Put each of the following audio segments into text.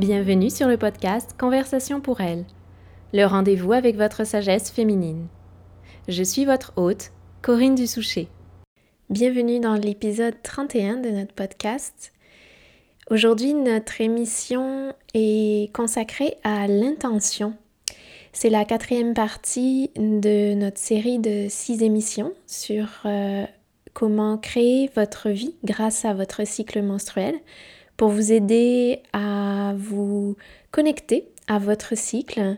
Bienvenue sur le podcast Conversation pour elle, le rendez-vous avec votre sagesse féminine. Je suis votre hôte, Corinne Dussoucher. Bienvenue dans l'épisode 31 de notre podcast. Aujourd'hui, notre émission est consacrée à l'intention. C'est la quatrième partie de notre série de six émissions sur euh, comment créer votre vie grâce à votre cycle menstruel pour vous aider à vous connecter à votre cycle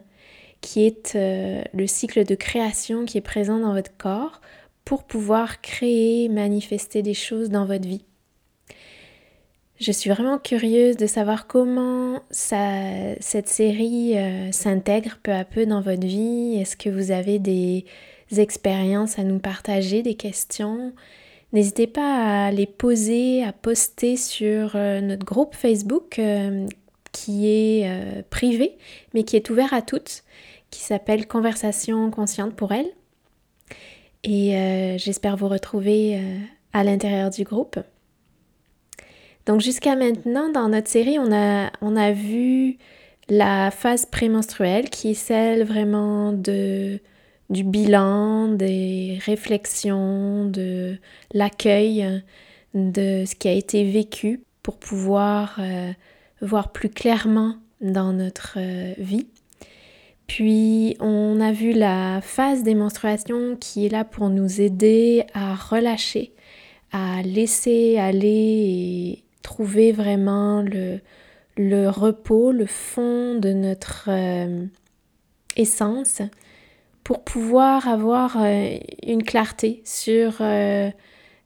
qui est euh, le cycle de création qui est présent dans votre corps pour pouvoir créer, manifester des choses dans votre vie. Je suis vraiment curieuse de savoir comment cette série euh, s'intègre peu à peu dans votre vie. Est-ce que vous avez des expériences à nous partager, des questions? N'hésitez pas à les poser, à poster sur euh, notre groupe Facebook euh, qui est euh, privé, mais qui est ouvert à toutes, qui s'appelle Conversation consciente pour elle. Et j'espère vous retrouver à l'intérieur du groupe. Donc jusqu'à maintenant, dans notre série, on a, on a vu la phase prémenstruelle qui est celle vraiment de du bilan, des réflexions, de l'accueil de ce qui a été vécu pour pouvoir euh, voir plus clairement dans notre euh, vie. Puis on a vu la phase des menstruations qui est là pour nous aider à relâcher, à laisser aller et trouver vraiment le, le repos, le fond de notre euh, essence pour pouvoir avoir euh, une clarté sur euh,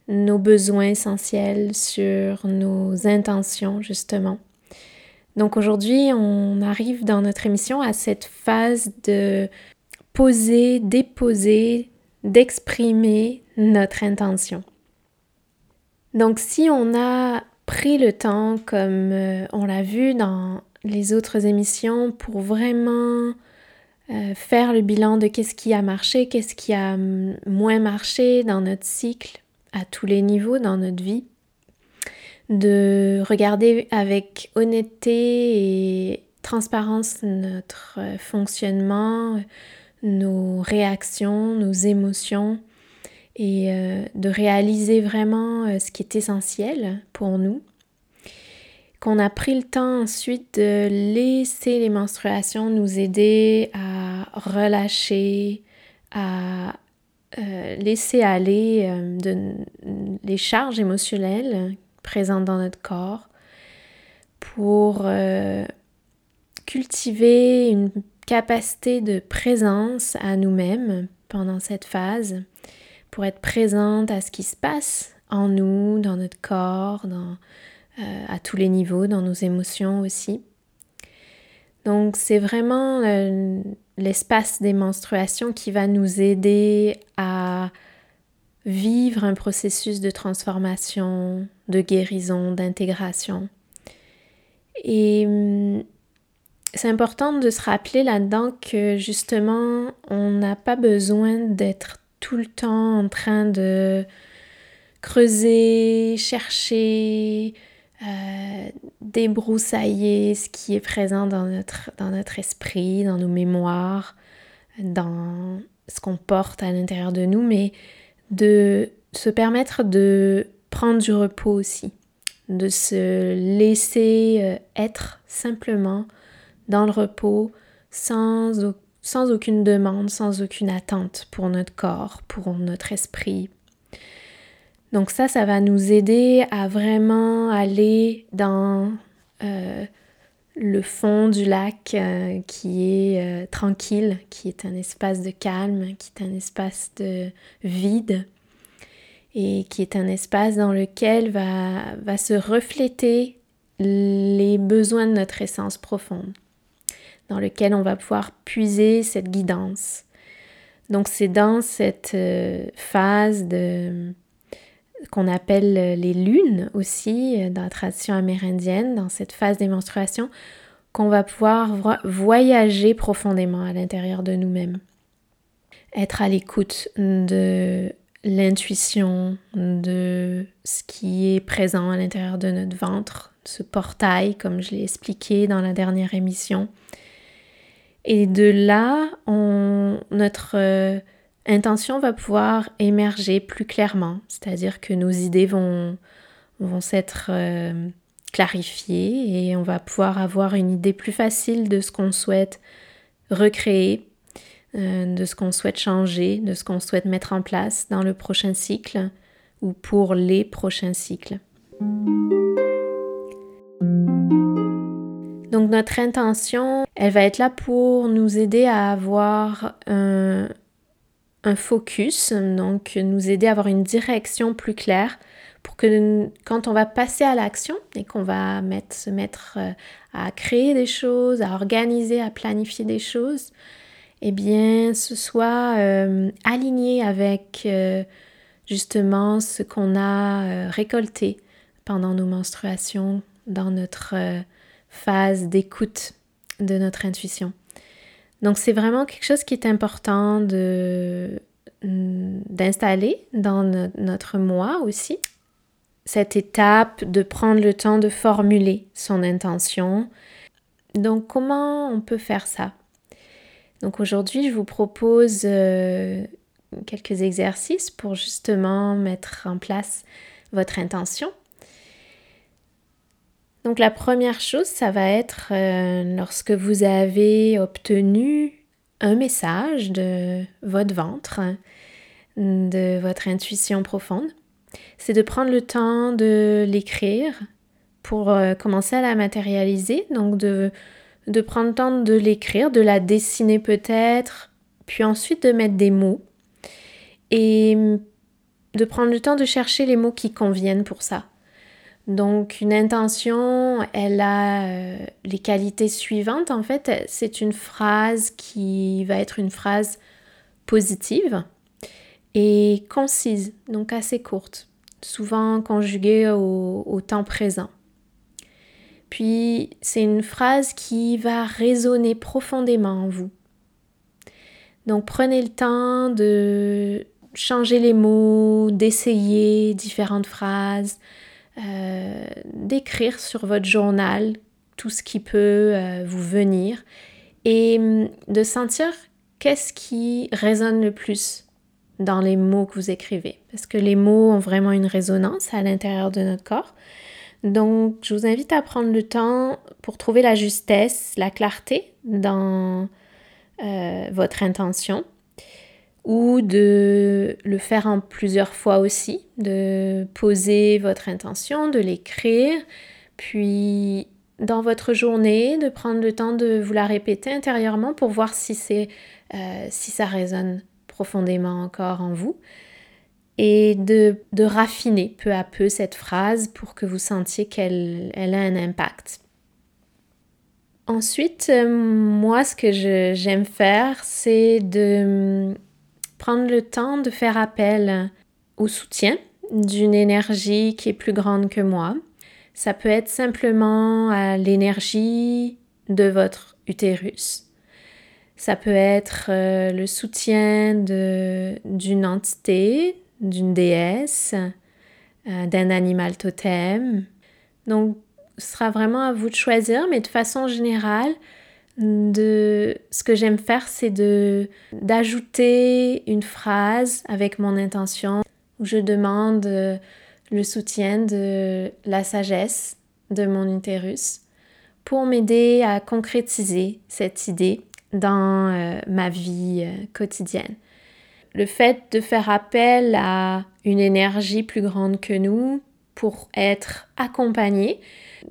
nos besoins essentiels, sur nos intentions justement. Donc aujourd'hui, on arrive dans notre émission à cette phase de poser, déposer, d'exprimer notre intention. Donc si on a pris le temps, comme euh, on l'a vu dans les autres émissions, pour vraiment euh, faire le bilan de qu'est-ce qui a marché, qu'est-ce qui a moins marché dans notre cycle à tous les niveaux dans notre vie, de regarder avec honnêteté et transparence notre euh, fonctionnement, nos réactions, nos émotions et euh, de réaliser vraiment ce qui est essentiel pour nous qu'on a pris le temps ensuite de laisser les menstruations nous aider à relâcher, à euh, laisser aller euh, les charges émotionnelles présentes dans notre corps pour euh, cultiver une capacité de présence à nous-mêmes pendant cette phase, pour être présente à ce qui se passe en nous, dans notre corps, dans euh, à tous les niveaux, dans nos émotions aussi. Donc c'est vraiment euh, l'espace des menstruations qui va nous aider à vivre un processus de transformation, de guérison, d'intégration. Et hum, c'est important de se rappeler là-dedans que justement, on n'a pas besoin d'être tout le temps en train de creuser, chercher, euh, débroussailler ce qui est présent dans notre, dans notre esprit, dans nos mémoires, dans ce qu'on porte à l'intérieur de nous, mais de se permettre de prendre du repos aussi, de se laisser euh, être simplement dans le repos sans, sans aucune demande, sans aucune attente pour notre corps, pour notre esprit, donc ça, ça va nous aider à vraiment aller dans euh, le fond du lac euh, qui est euh, tranquille, qui est un espace de calme, qui est un espace de vide et qui est un espace dans lequel va, va se refléter les besoins de notre essence profonde, dans lequel on va pouvoir puiser cette guidance. Donc c'est dans cette phase de qu'on appelle euh, les lunes aussi euh, dans la tradition amérindienne, dans cette phase des menstruations, qu'on va pouvoir voyager profondément à l'intérieur de nous-mêmes. Être à l'écoute de l'intuition, de ce qui est présent à l'intérieur de notre ventre, ce portail, comme je l'ai expliqué dans la dernière émission. Et de là, notre euh, intention va pouvoir émerger plus clairement, c'est-à-dire que nos idées vont, vont s'être euh, clarifiées et on va pouvoir avoir une idée plus facile de ce qu'on souhaite recréer, euh, de ce qu'on souhaite changer, de ce qu'on souhaite mettre en place dans le prochain cycle ou pour les prochains cycles. Donc notre intention, elle va être là pour nous aider à avoir un, focus, donc nous aider à avoir une direction plus claire pour que quand on va passer à l'action et qu'on va se mettre euh, à créer des choses, à organiser, à planifier des choses, eh bien ce soit euh, aligné avec euh, justement ce qu'on a récolté pendant nos menstruations dans notre phase d'écoute de notre intuition. Donc c'est vraiment quelque chose qui est important de d'installer dans notre moi aussi. Cette étape de prendre le temps de formuler son intention. Donc comment on peut faire ça? Donc aujourd'hui je vous propose euh, quelques exercices pour justement mettre en place votre intention donc la première chose, ça va être euh, lorsque vous avez obtenu un message de votre ventre, de votre intuition profonde, c'est de prendre le temps de l'écrire pour euh, commencer à la matérialiser, donc de, de prendre le temps de l'écrire, de la dessiner peut-être, puis ensuite de mettre des mots et de prendre le temps de chercher les mots qui conviennent pour ça. Donc une intention, elle a euh, les qualités suivantes. En fait, c'est une phrase qui va être une phrase positive et concise, donc assez courte, souvent conjuguée au, au temps présent. Puis c'est une phrase qui va résonner profondément en vous. Donc prenez le temps de changer les mots, d'essayer différentes phrases, euh, d'écrire sur votre journal tout ce qui peut euh, vous venir et hum, de sentir qu'est-ce qui résonne le plus dans les mots que vous écrivez. Parce que les mots ont vraiment une résonance à l'intérieur de notre corps. Donc, je vous invite à prendre le temps pour trouver la justesse, la clarté dans euh, votre intention ou de le faire en plusieurs fois aussi, de poser votre intention, de l'écrire, puis dans votre journée, de prendre le temps de vous la répéter intérieurement pour voir si, euh, si ça résonne profondément encore en vous et de, de, raffiner peu à peu cette phrase pour que vous sentiez qu'elle elle a un impact. Ensuite, euh, moi, ce que j'aime faire, c'est de prendre le temps de faire appel au soutien d'une énergie qui est plus grande que moi. Ça peut être simplement à l'énergie de votre utérus. Ça peut être euh, le soutien d'une entité, d'une déesse, euh, d'un animal totem. Donc, ce sera vraiment à vous de choisir, mais de façon générale, de ce que j'aime faire, c'est de d'ajouter une phrase avec mon intention où je demande euh, le soutien de la sagesse de mon utérus pour m'aider à concrétiser cette idée dans euh, ma vie euh, quotidienne. Le fait de faire appel à une énergie plus grande que nous pour être accompagné,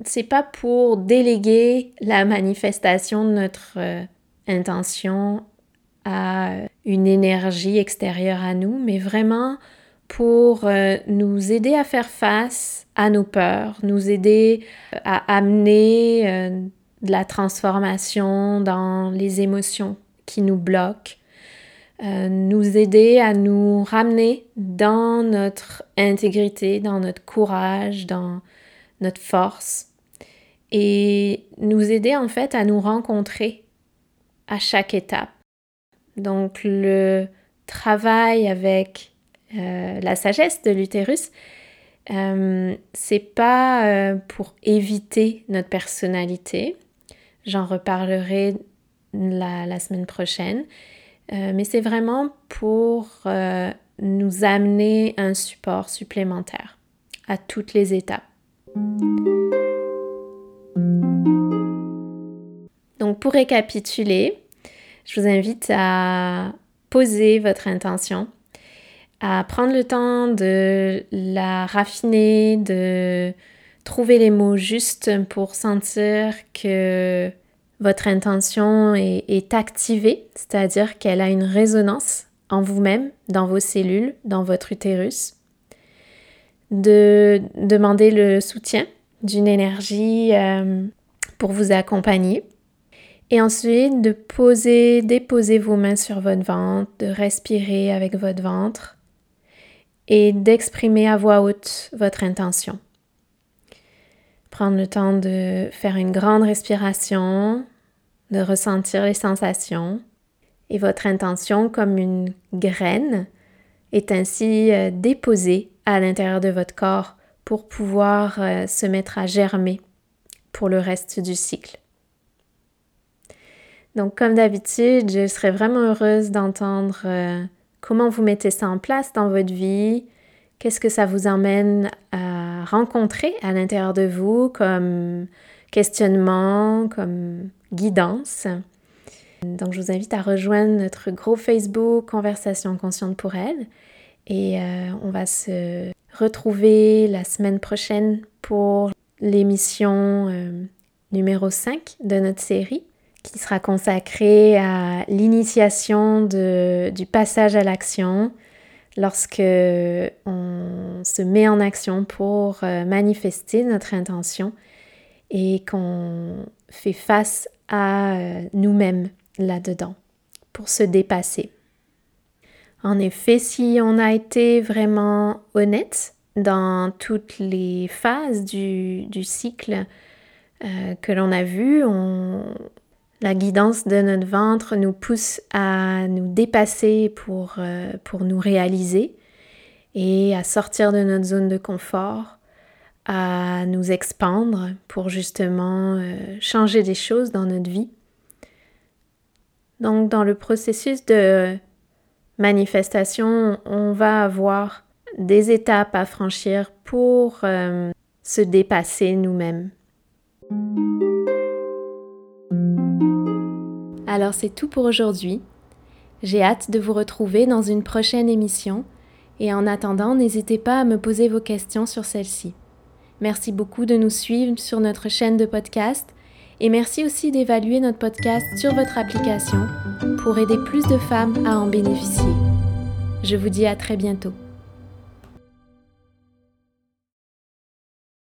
c'est pas pour déléguer la manifestation de notre euh, intention à une énergie extérieure à nous, mais vraiment pour euh, nous aider à faire face à nos peurs, nous aider euh, à amener de la transformation dans les émotions qui nous bloquent, nous aider à nous ramener dans notre intégrité, dans notre courage, dans notre force et nous aider en fait à nous rencontrer à chaque étape. Donc le travail avec euh, la sagesse de l'utérus, Euh, c'est pas euh, pour éviter notre personnalité. J'en reparlerai la, semaine prochaine. Euh, mais c'est vraiment pour nous amener un support supplémentaire à toutes les étapes. Donc pour récapituler, je vous invite à poser votre intention, à prendre le temps de la raffiner, de trouver les mots justes pour sentir que votre intention est, activée, c'est-à-dire qu'elle a une résonance en vous-même, dans vos cellules, dans votre utérus. De demander le soutien d'une énergie euh, pour vous accompagner et ensuite, de poser, déposer vos mains sur votre ventre, de respirer avec votre ventre et d'exprimer à voix haute votre intention. Prendre le temps de faire une grande respiration, de ressentir les sensations et votre intention comme une graine est ainsi euh, déposée à l'intérieur de votre corps pour pouvoir euh, se mettre à germer pour le reste du cycle. Donc, comme d'habitude, je serais vraiment heureuse d'entendre euh, comment vous mettez ça en place dans votre vie, qu'est-ce que ça vous emmène à rencontrer à l'intérieur de vous comme questionnement, comme guidance. Donc, je vous invite à rejoindre notre groupe Facebook Conversation consciente pour elle. Et euh, on va se retrouver la semaine prochaine pour l'émission euh, numéro 5 de notre série qui sera consacré à l'initiation du passage à l'action lorsque on se met en action pour euh, manifester notre intention et qu'on fait face à euh, nous-mêmes là-dedans pour se dépasser. En effet, si on a été vraiment honnête dans toutes les phases du, cycle euh, que l'on a vu, on, la guidance de notre ventre nous pousse à nous dépasser pour, euh, pour nous réaliser et à sortir de notre zone de confort, à nous expandre pour justement euh, changer des choses dans notre vie. Donc dans le processus de manifestation, on va avoir des étapes à franchir pour euh, se dépasser nous-mêmes. Alors c'est tout pour aujourd'hui. J'ai hâte de vous retrouver dans une prochaine émission et en attendant, n'hésitez pas à me poser vos questions sur celle-ci. Merci beaucoup de nous suivre sur notre chaîne de podcast et merci aussi d'évaluer notre podcast sur votre application pour aider plus de femmes à en bénéficier. Je vous dis à très bientôt.